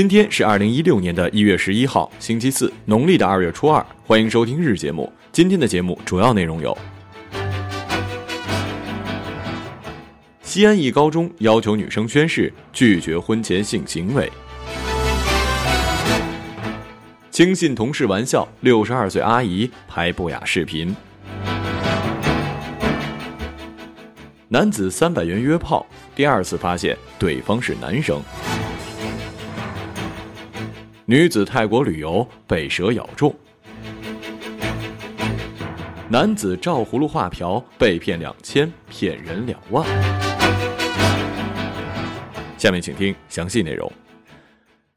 今天是二零一六年的一月十一号，星期四，农历的二月初二。欢迎收听日节目。今天的节目主要内容有：西安一高中要求女生宣誓拒绝婚前性行为；轻信同事玩笑，六十二岁阿姨拍不雅视频；男子三百元约炮，第二次发现对方是男生。女子泰国旅游被蛇咬中，男子照葫芦画瓢被骗两千，骗人两万。下面请听详细内容。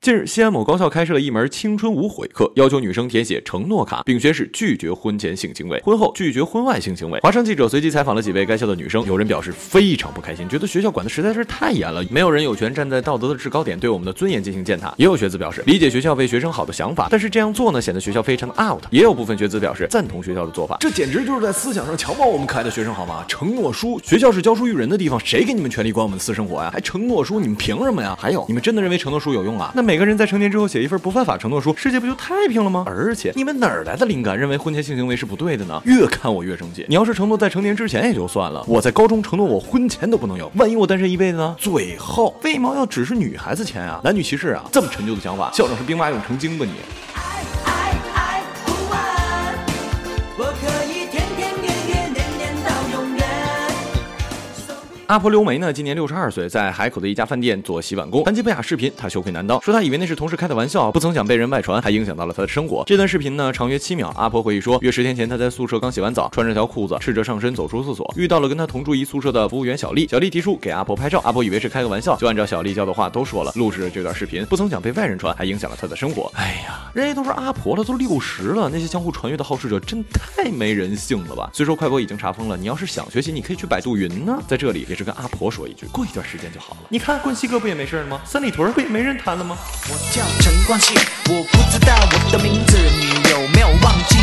近日，西安某高校开设了一门青春无悔课，要求女生填写承诺卡，并宣誓拒绝婚前性行为，婚后拒绝婚外性行为。华商记者随机采访了几位该校的女生，有人表示非常不开心，觉得学校管的实在是太严了，没有人有权站在道德的制高点对我们的尊严进行践踏。也有学子表示理解学校为学生好的想法，但是这样做呢，显得学校非常的 out。也有部分学子表示赞同学校的做法，这简直就是在思想上强暴我们可爱的学生好吗？承诺书，学校是教书育人的地方，谁给你们权利管我们的私生活呀？还承诺书，你们凭什么呀？还有，你们真的认为承诺书有用啊？那每每个人在成年之后。写一份不犯法承诺书，世界不就太平了吗？而且你们哪儿来的灵感，认为婚前性行为是不对的呢？越看我越生气。你要是承诺在成年之前也就算了，我在高中承诺我婚前都不能有，万一我单身一辈子呢？最后为毛要只是女孩子签啊？男女歧视啊？这么陈旧的想法，校长是兵马俑成精吧你？阿婆刘梅呢，今年六十二岁，在海口的一家饭店做洗碗工，谈及不雅视频，她羞愧难当，说她以为那是同事开的玩笑，不曾想被人外传，还影响到了她的生活。这段视频呢，长约七秒。阿婆回忆说，约十天前她在宿舍刚洗完澡，穿着条裤子，赤着上身走出厕所，遇到了跟她同住一宿舍的服务员小丽。小丽提出给阿婆拍照，阿婆以为是开个玩笑，就按照小丽教的话都说了，录制了这段视频。不曾想被外人传，还影响了她的生活。哎呀，人家都是阿婆了，都六十了，那些相互传阅的好事者真太没人性了吧？虽说快播已经查封了，你要是想学习，你可以去百度云呢。在这里也是跟阿婆说一句。过一段时间就好了。你看冠希哥不也没事了吗？三里屯不也没人谈了吗？我叫陈冠希，我不知道我的名字，你有没有忘记？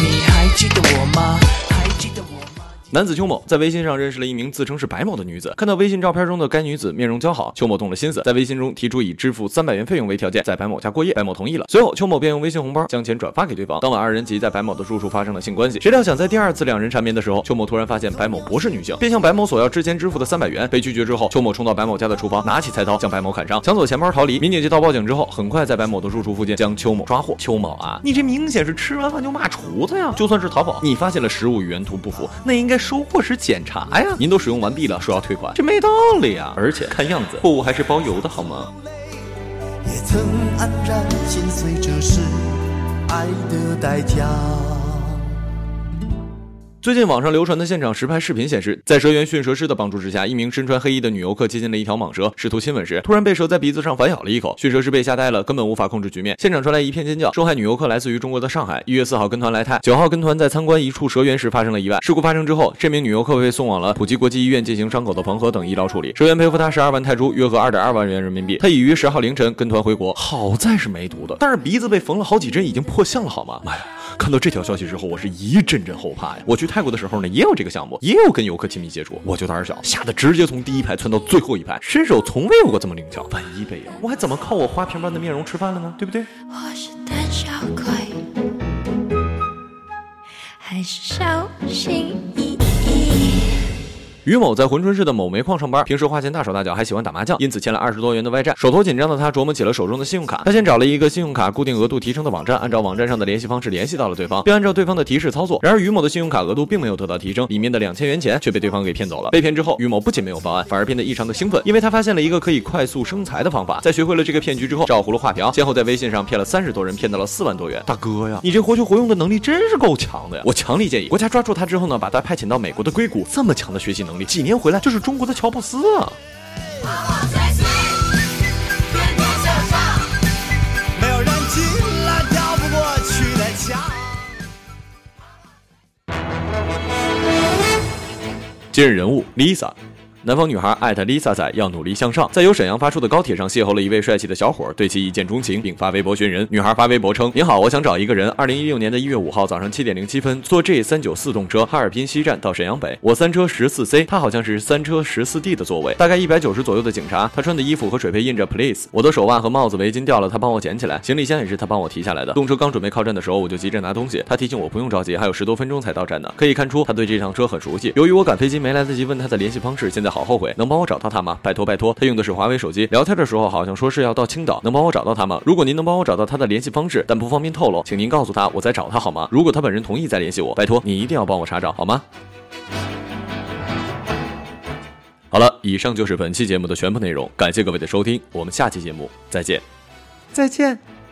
你还记得我吗？还记得我？男子邱某在微信上认识了一名自称是白某的女子，看到微信照片中的该女子面容姣好，邱某动了心思，在微信中提出以支付三百元费用为条件，在白某家过夜。白某同意了，随后邱某便用微信红包将钱转发给对方。当晚二人即在白某的住处发生了性关系。谁料想在第二次两人缠绵的时候，邱某突然发现白某不是女性，便向白某索要之前支付的三百元。被拒绝之后，邱某冲到白某家的厨房，拿起菜刀将白某砍伤，抢走钱包逃离。民警接到报警之后，很快在白某的住处附近将邱某抓获。邱某啊，你这明显是吃完饭就骂厨子呀！就算是淘宝，你发现了食物与原图不符，那应该是收货时检。查呀！您都使用完毕了，说要退款，这没道理呀！而且看样子货物还是包邮的好吗？也曾黯然心碎，这是爱的代价。最近网上流传的现场实拍视频显示，在蛇园驯蛇师的帮助之下，一名身穿黑衣的女游客接近了一条蟒蛇，试图亲吻时，突然被蛇在鼻子上反咬了一口。驯蛇师被吓呆了，根本无法控制局面。现场传来一片尖叫。受害女游客来自于中国的上海，一月四号跟团来泰，九号跟团在参观一处蛇园时发生了意外。事故发生之后，这名女游客被送往了普吉国际医院进行伤口的缝合等医疗处理。蛇园赔付她十二万泰铢，约合二点二万元人民币。她已于十号凌晨跟团回国。好在是没毒的，但是鼻子被缝了好几针，已经破相了，好吗？妈呀！看到这条消息之后，我是一阵阵后怕呀。我去泰国的时候呢，也有。这个项目也有跟游客亲密接触，我就胆小，吓得直接从第一排窜到最后一排，伸手从未有过这么灵巧。万一被咬，我还怎么靠我花瓶般的面容吃饭了呢？对不对？我是胆小鬼，还是小心翼翼？于某在珲春市的某煤矿上班，平时花钱大手大脚，还喜欢打麻将，因此欠了二十多元的外债。手头紧张的他琢磨起了手中的信用卡。他先找了一个信用卡固定额度提升的网站，按照网站上的联系方式联系到了对方，并按照对方的提示操作。然而于某的信用卡额度并没有得到提升，里面的两千元钱却被对方给骗走了。被骗之后，于某不仅没有报案，反而变得异常的兴奋，因为他发现了一个可以快速生财的方法。在学会了这个骗局之后，照葫芦画瓢，先后在微信上骗了三十多人，骗到了四万多元。大哥呀，你这活学活用的能力真是够强的呀！我强烈建议国家抓住他之后呢，把他派遣到美国的硅谷。这么强的学习能能，几年回来就是中国的乔布斯啊。今日人物 Lisa，南方女孩艾特 Lisa 仔要努力向上，在由沈阳发出的高铁上邂逅了一位帅气的小伙，对其一见钟情，并发微博寻人。女孩发微博称：“您好，我想找一个人。二零一六年的一月五号早上七点零七分，坐 G 三九四动车哈尔滨西站到沈阳北，我三车十四 C，他好像是三车十四 D 的座位，大概一百九十左右的警察。他穿的衣服和水杯印着 Police。我的手腕和帽子、围巾掉了，他帮我捡起来。行李箱也是他帮我提下来的。动车刚准备靠站的时候，我就急着拿东西。他提醒我不用着急，还有十多分钟才到站呢。可以看出他对这趟车很熟悉。由于我赶飞机没来得及问他的联系方式，现在好后悔。能帮我找？”到他吗？拜托拜托，他用的是华为手机，聊天的时候好像说是要到青岛，能帮我找到他吗？如果您能帮我找到他的联系方式，但不方便透露，请您告诉他我在找他好吗？如果他本人同意再联系我，拜托你一定要帮我查找好吗？好了，以上就是本期节目的全部内容，感谢各位的收听，我们下期节目再见，再见。